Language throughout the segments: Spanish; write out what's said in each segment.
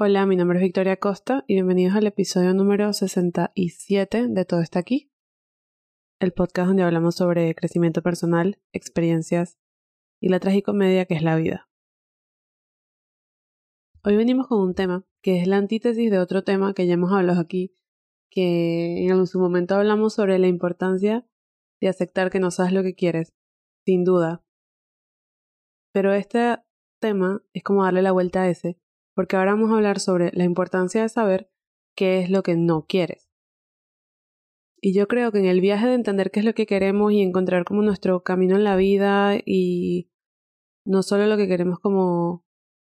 Hola, mi nombre es Victoria Costa y bienvenidos al episodio número 67 de Todo está aquí, el podcast donde hablamos sobre crecimiento personal, experiencias y la tragicomedia que es la vida. Hoy venimos con un tema que es la antítesis de otro tema que ya hemos hablado aquí, que en su momento hablamos sobre la importancia de aceptar que no sabes lo que quieres, sin duda. Pero este tema es como darle la vuelta a ese porque ahora vamos a hablar sobre la importancia de saber qué es lo que no quieres. Y yo creo que en el viaje de entender qué es lo que queremos y encontrar como nuestro camino en la vida y no solo lo que queremos como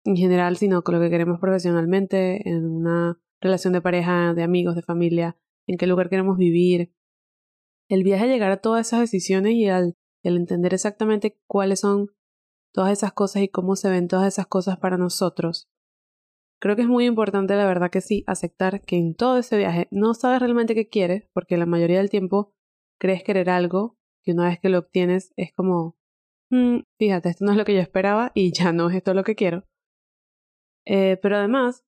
en general, sino con lo que queremos profesionalmente, en una relación de pareja, de amigos, de familia, en qué lugar queremos vivir. El viaje a llegar a todas esas decisiones y al entender exactamente cuáles son todas esas cosas y cómo se ven todas esas cosas para nosotros, Creo que es muy importante, la verdad que sí, aceptar que en todo ese viaje no sabes realmente qué quieres, porque la mayoría del tiempo crees querer algo que una vez que lo obtienes es como, mm, fíjate, esto no es lo que yo esperaba y ya no es esto lo que quiero. Eh, pero además,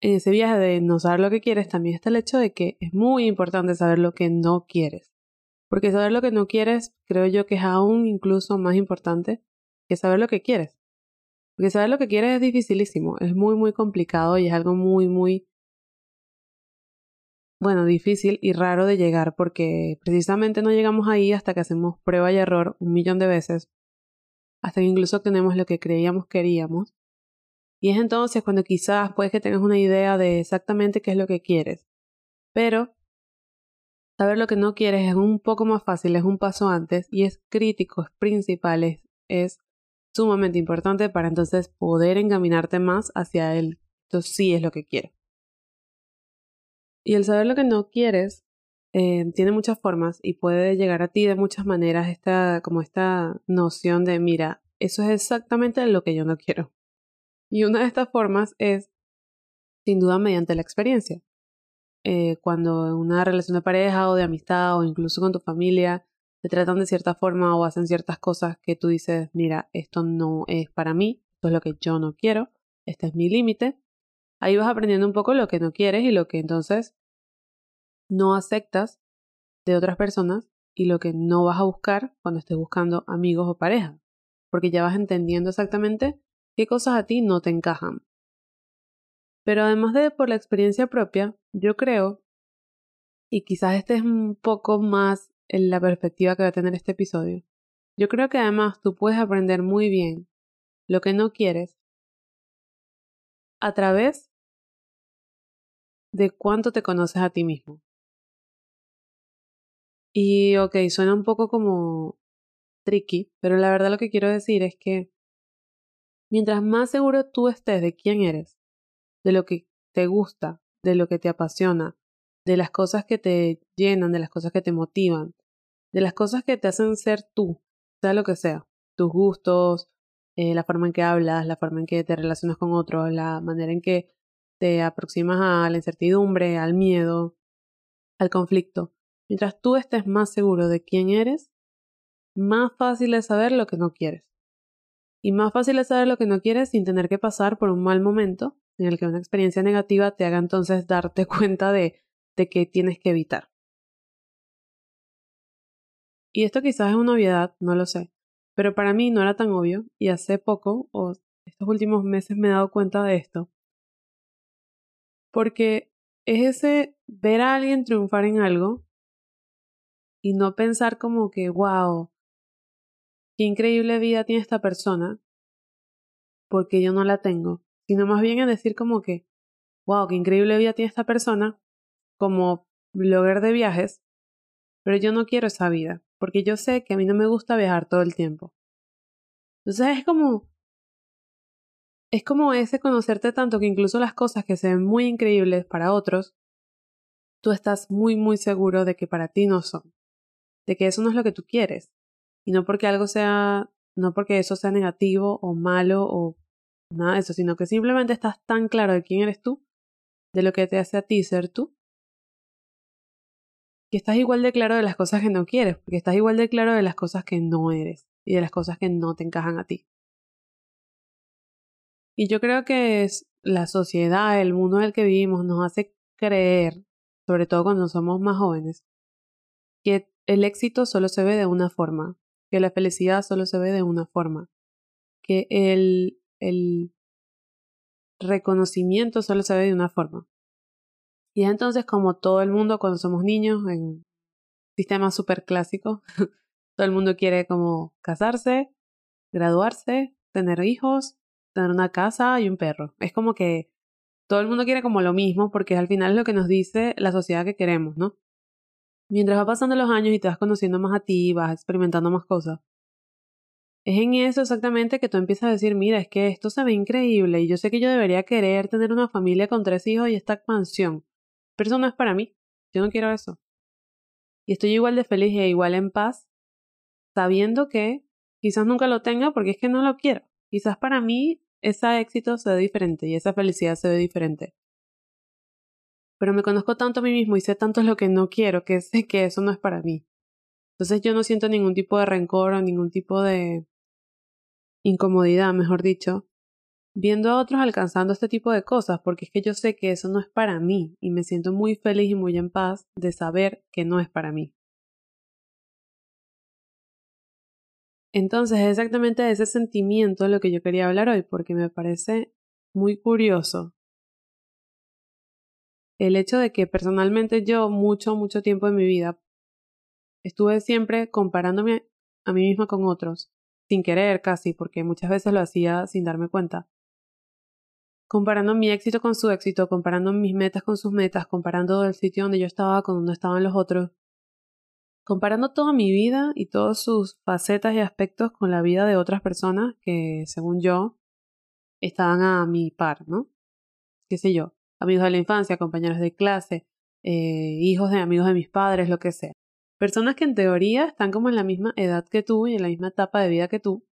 en ese viaje de no saber lo que quieres también está el hecho de que es muy importante saber lo que no quieres. Porque saber lo que no quieres creo yo que es aún incluso más importante que saber lo que quieres. Porque saber lo que quieres es dificilísimo, es muy, muy complicado y es algo muy, muy, bueno, difícil y raro de llegar porque precisamente no llegamos ahí hasta que hacemos prueba y error un millón de veces, hasta que incluso tenemos lo que creíamos queríamos. Y es entonces cuando quizás puedes que tengas una idea de exactamente qué es lo que quieres. Pero saber lo que no quieres es un poco más fácil, es un paso antes y es crítico, es principal, es, es sumamente importante para entonces poder encaminarte más hacia él. Esto sí es lo que quiero. Y el saber lo que no quieres eh, tiene muchas formas y puede llegar a ti de muchas maneras esta, como esta noción de, mira, eso es exactamente lo que yo no quiero. Y una de estas formas es, sin duda, mediante la experiencia. Eh, cuando en una relación de pareja o de amistad o incluso con tu familia te tratan de cierta forma o hacen ciertas cosas que tú dices, mira, esto no es para mí, esto es lo que yo no quiero, este es mi límite. Ahí vas aprendiendo un poco lo que no quieres y lo que entonces no aceptas de otras personas y lo que no vas a buscar cuando estés buscando amigos o pareja, porque ya vas entendiendo exactamente qué cosas a ti no te encajan. Pero además de por la experiencia propia, yo creo, y quizás este es un poco más en la perspectiva que va a tener este episodio. Yo creo que además tú puedes aprender muy bien lo que no quieres a través de cuánto te conoces a ti mismo. Y ok, suena un poco como tricky, pero la verdad lo que quiero decir es que mientras más seguro tú estés de quién eres, de lo que te gusta, de lo que te apasiona, de las cosas que te llenan, de las cosas que te motivan, de las cosas que te hacen ser tú, sea lo que sea, tus gustos, eh, la forma en que hablas, la forma en que te relacionas con otros, la manera en que te aproximas a la incertidumbre, al miedo, al conflicto. Mientras tú estés más seguro de quién eres, más fácil es saber lo que no quieres. Y más fácil es saber lo que no quieres sin tener que pasar por un mal momento en el que una experiencia negativa te haga entonces darte cuenta de de qué tienes que evitar. Y esto quizás es una obviedad, no lo sé, pero para mí no era tan obvio y hace poco, o estos últimos meses me he dado cuenta de esto. Porque es ese ver a alguien triunfar en algo y no pensar como que, wow, qué increíble vida tiene esta persona, porque yo no la tengo, sino más bien es decir como que, wow, qué increíble vida tiene esta persona, como blogger de viajes, pero yo no quiero esa vida, porque yo sé que a mí no me gusta viajar todo el tiempo. Entonces es como... Es como ese conocerte tanto que incluso las cosas que se ven muy increíbles para otros, tú estás muy muy seguro de que para ti no son, de que eso no es lo que tú quieres, y no porque algo sea, no porque eso sea negativo o malo o nada de eso, sino que simplemente estás tan claro de quién eres tú, de lo que te hace a ti ser tú, que estás igual de claro de las cosas que no quieres, porque estás igual de claro de las cosas que no eres y de las cosas que no te encajan a ti. Y yo creo que es la sociedad, el mundo en el que vivimos, nos hace creer, sobre todo cuando somos más jóvenes, que el éxito solo se ve de una forma, que la felicidad solo se ve de una forma, que el, el reconocimiento solo se ve de una forma. Y entonces, como todo el mundo cuando somos niños, en sistema súper clásico, todo el mundo quiere como casarse, graduarse, tener hijos, tener una casa y un perro. Es como que todo el mundo quiere como lo mismo porque al final es lo que nos dice la sociedad que queremos, ¿no? Mientras va pasando los años y te vas conociendo más a ti, vas experimentando más cosas, es en eso exactamente que tú empiezas a decir, mira, es que esto se ve increíble y yo sé que yo debería querer tener una familia con tres hijos y esta expansión, pero eso no es para mí, yo no quiero eso. Y estoy igual de feliz e igual en paz, sabiendo que quizás nunca lo tenga porque es que no lo quiero. Quizás para mí ese éxito se ve diferente y esa felicidad se ve diferente. Pero me conozco tanto a mí mismo y sé tanto lo que no quiero que sé que eso no es para mí. Entonces yo no siento ningún tipo de rencor o ningún tipo de incomodidad, mejor dicho, viendo a otros alcanzando este tipo de cosas, porque es que yo sé que eso no es para mí y me siento muy feliz y muy en paz de saber que no es para mí. Entonces es exactamente ese sentimiento lo que yo quería hablar hoy, porque me parece muy curioso el hecho de que personalmente yo mucho, mucho tiempo en mi vida estuve siempre comparándome a mí misma con otros sin querer casi, porque muchas veces lo hacía sin darme cuenta. Comparando mi éxito con su éxito, comparando mis metas con sus metas, comparando el sitio donde yo estaba con donde estaban los otros, comparando toda mi vida y todas sus facetas y aspectos con la vida de otras personas que, según yo, estaban a mi par, ¿no? Qué sé yo, amigos de la infancia, compañeros de clase, eh, hijos de amigos de mis padres, lo que sea. Personas que en teoría están como en la misma edad que tú y en la misma etapa de vida que tú.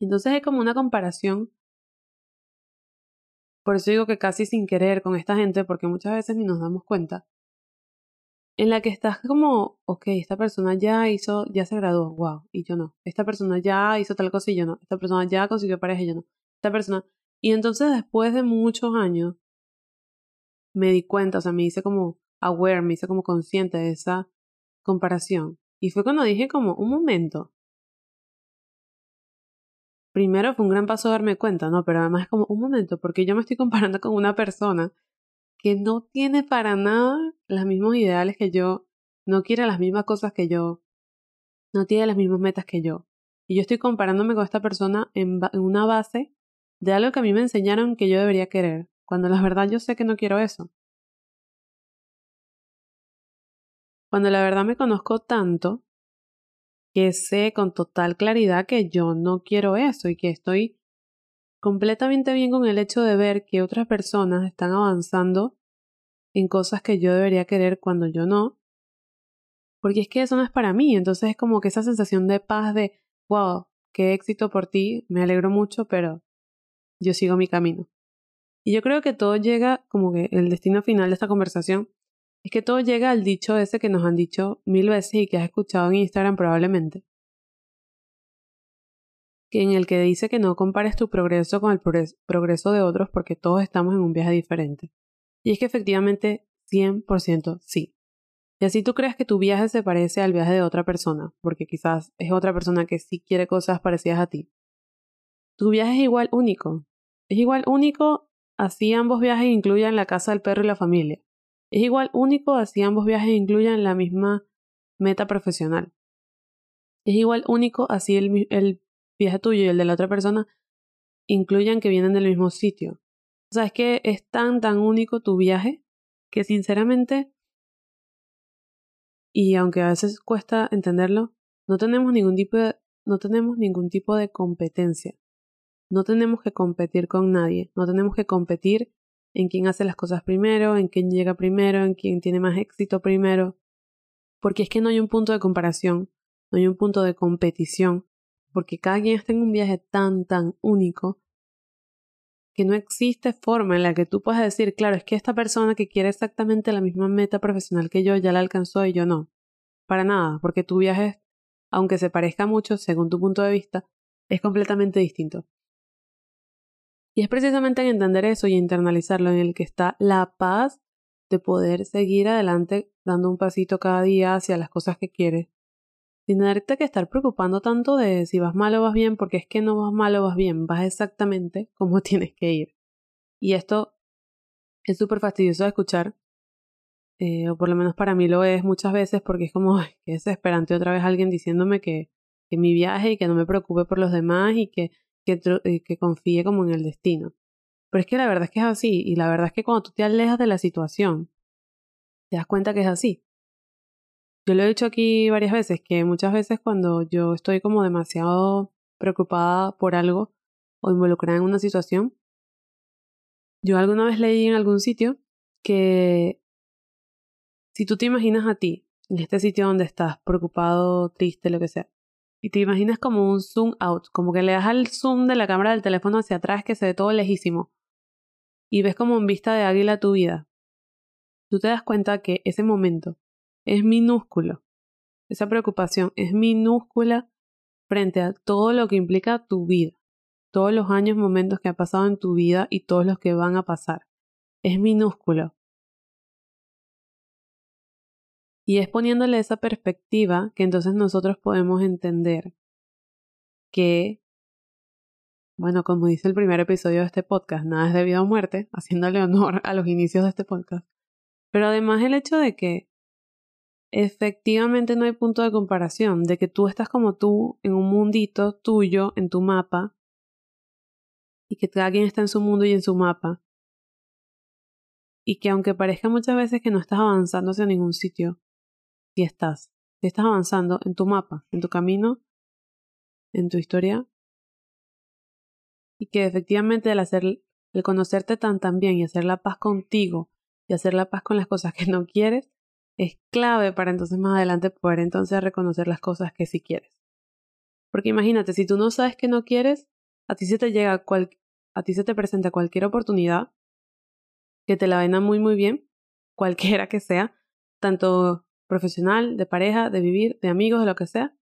Entonces es como una comparación. Por eso digo que casi sin querer con esta gente, porque muchas veces ni nos damos cuenta. En la que estás como, ok, esta persona ya hizo, ya se graduó, wow, y yo no. Esta persona ya hizo tal cosa y yo no. Esta persona ya consiguió pareja y yo no. Esta persona. Y entonces después de muchos años, me di cuenta, o sea, me hice como aware, me hice como consciente de esa comparación. Y fue cuando dije como, un momento. Primero fue un gran paso darme cuenta, ¿no? Pero además es como, un momento, porque yo me estoy comparando con una persona que no tiene para nada los mismos ideales que yo, no quiere las mismas cosas que yo, no tiene las mismas metas que yo. Y yo estoy comparándome con esta persona en, una base de algo que a mí me enseñaron que yo debería querer, cuando la verdad yo sé que no quiero eso. Cuando la verdad me conozco tanto que sé con total claridad que yo no quiero eso y que estoy completamente bien con el hecho de ver que otras personas están avanzando en cosas que yo debería querer cuando yo no. Porque es que eso no es para mí. Entonces es como que esa sensación de paz de, wow, qué éxito por ti, me alegro mucho, pero yo sigo mi camino. Y yo creo que todo llega como que el destino final de esta conversación es que todo llega al dicho ese que nos han dicho mil veces y que has escuchado en Instagram probablemente. Que en el que dice que no compares tu progreso con el progreso de otros porque todos estamos en un viaje diferente. Y es que efectivamente 100% sí. Y así tú crees que tu viaje se parece al viaje de otra persona, porque quizás es otra persona que sí quiere cosas parecidas a ti. Tu viaje es igual único. Es igual único así ambos viajes incluyan la casa del perro y la familia. Es igual único así ambos viajes incluyan la misma meta profesional. Es igual único así el, el viaje tuyo y el de la otra persona incluyan que vienen del mismo sitio. O sea, es que es tan, tan único tu viaje que sinceramente, y aunque a veces cuesta entenderlo, no tenemos ningún tipo de, no tenemos ningún tipo de competencia. No tenemos que competir con nadie, no tenemos que competir en quién hace las cosas primero, en quién llega primero, en quién tiene más éxito primero. Porque es que no hay un punto de comparación, no hay un punto de competición, porque cada quien está en un viaje tan, tan único que no existe forma en la que tú puedas decir, claro, es que esta persona que quiere exactamente la misma meta profesional que yo ya la alcanzó y yo no. Para nada, porque tu viaje, aunque se parezca mucho según tu punto de vista, es completamente distinto. Y es precisamente en entender eso y internalizarlo en el que está la paz de poder seguir adelante dando un pasito cada día hacia las cosas que quieres, sin tenerte que estar preocupando tanto de si vas mal o vas bien, porque es que no vas mal o vas bien, vas exactamente como tienes que ir. Y esto es súper fastidioso de escuchar, eh, o por lo menos para mí lo es muchas veces, porque es como que desesperante otra vez alguien diciéndome que, que mi viaje y que no me preocupe por los demás y que, que, eh, que confíe como en el destino. Pero es que la verdad es que es así, y la verdad es que cuando tú te alejas de la situación, te das cuenta que es así. Yo lo he dicho aquí varias veces, que muchas veces cuando yo estoy como demasiado preocupada por algo o involucrada en una situación, yo alguna vez leí en algún sitio que si tú te imaginas a ti en este sitio donde estás preocupado, triste, lo que sea, y te imaginas como un zoom out, como que le das al zoom de la cámara del teléfono hacia atrás que se ve todo lejísimo, y ves como en vista de águila tu vida, tú te das cuenta que ese momento es minúsculo. Esa preocupación es minúscula frente a todo lo que implica tu vida, todos los años, momentos que ha pasado en tu vida y todos los que van a pasar. Es minúsculo. Y es poniéndole esa perspectiva que entonces nosotros podemos entender que bueno, como dice el primer episodio de este podcast, nada es debido a muerte, haciéndole honor a los inicios de este podcast. Pero además el hecho de que efectivamente no hay punto de comparación, de que tú estás como tú en un mundito tuyo, en tu mapa, y que cada quien está en su mundo y en su mapa. Y que aunque parezca muchas veces que no estás avanzando hacia ningún sitio, sí estás. Sí estás avanzando en tu mapa, en tu camino, en tu historia, y que efectivamente el hacer, el conocerte tan tan bien y hacer la paz contigo y hacer la paz con las cosas que no quieres es clave para entonces más adelante poder entonces reconocer las cosas que sí quieres. Porque imagínate, si tú no sabes que no quieres, a ti se te llega a ti se te presenta cualquier oportunidad que te la venga muy muy bien, cualquiera que sea, tanto profesional, de pareja, de vivir, de amigos, de lo que sea,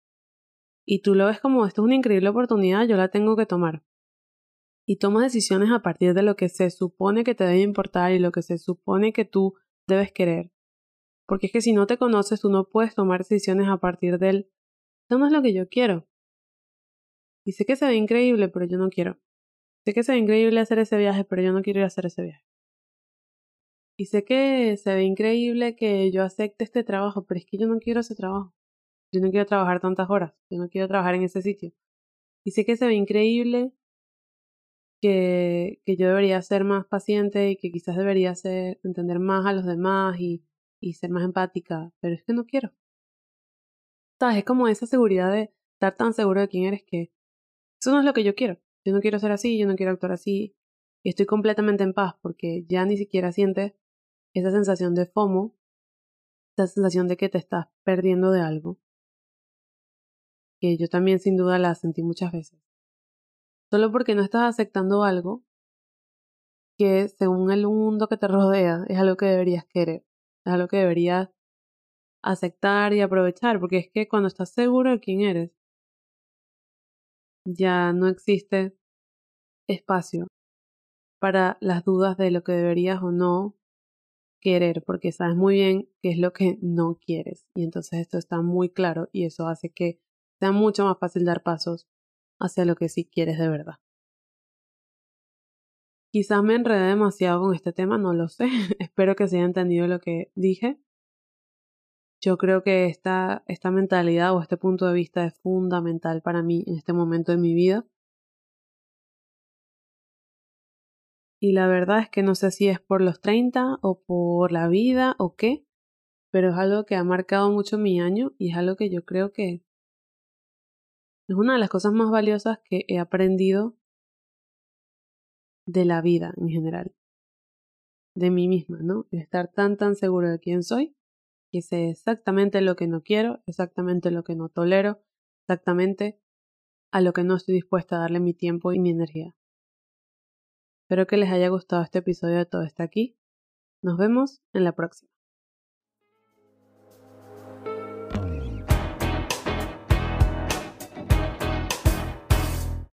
y tú lo ves como esto es una increíble oportunidad, yo la tengo que tomar y tomas decisiones a partir de lo que se supone que te debe importar y lo que se supone que tú debes querer. Porque es que si no te conoces, tú no puedes tomar decisiones a partir del, esto no es lo que yo quiero. Y sé que se ve increíble, pero yo no quiero. Sé que se ve increíble hacer ese viaje, pero yo no quiero ir a hacer ese viaje. Y sé que se ve increíble que yo acepte este trabajo, pero es que yo no quiero ese trabajo. Yo no quiero trabajar tantas horas. Yo no quiero trabajar en ese sitio. Y sé que se ve increíble que, que yo debería ser más paciente y que quizás debería ser, entender más a los demás y, y ser más empática, pero es que no quiero. ¿Sabes? Es como esa seguridad de estar tan seguro de quién eres que eso no es lo que yo quiero. Yo no quiero ser así, yo no quiero actuar así. Y estoy completamente en paz porque ya ni siquiera sientes esa sensación de FOMO, esa sensación de que te estás perdiendo de algo. Que yo también sin duda la sentí muchas veces solo porque no estás aceptando algo que según el mundo que te rodea es algo que deberías querer, es algo que deberías aceptar y aprovechar, porque es que cuando estás seguro de quién eres, ya no existe espacio para las dudas de lo que deberías o no querer, porque sabes muy bien qué es lo que no quieres. Y entonces esto está muy claro y eso hace que sea mucho más fácil dar pasos hacia lo que sí quieres de verdad. Quizás me enredé demasiado con este tema, no lo sé. Espero que se haya entendido lo que dije. Yo creo que esta, esta mentalidad o este punto de vista es fundamental para mí en este momento de mi vida. Y la verdad es que no sé si es por los 30 o por la vida o qué, pero es algo que ha marcado mucho mi año y es algo que yo creo que es una de las cosas más valiosas que he aprendido de la vida en general, de mí misma, ¿no? estar tan, tan seguro de quién soy, que sé exactamente lo que no quiero, exactamente lo que no tolero, exactamente a lo que no estoy dispuesta a darle mi tiempo y mi energía. Espero que les haya gustado este episodio de Todo está aquí. Nos vemos en la próxima.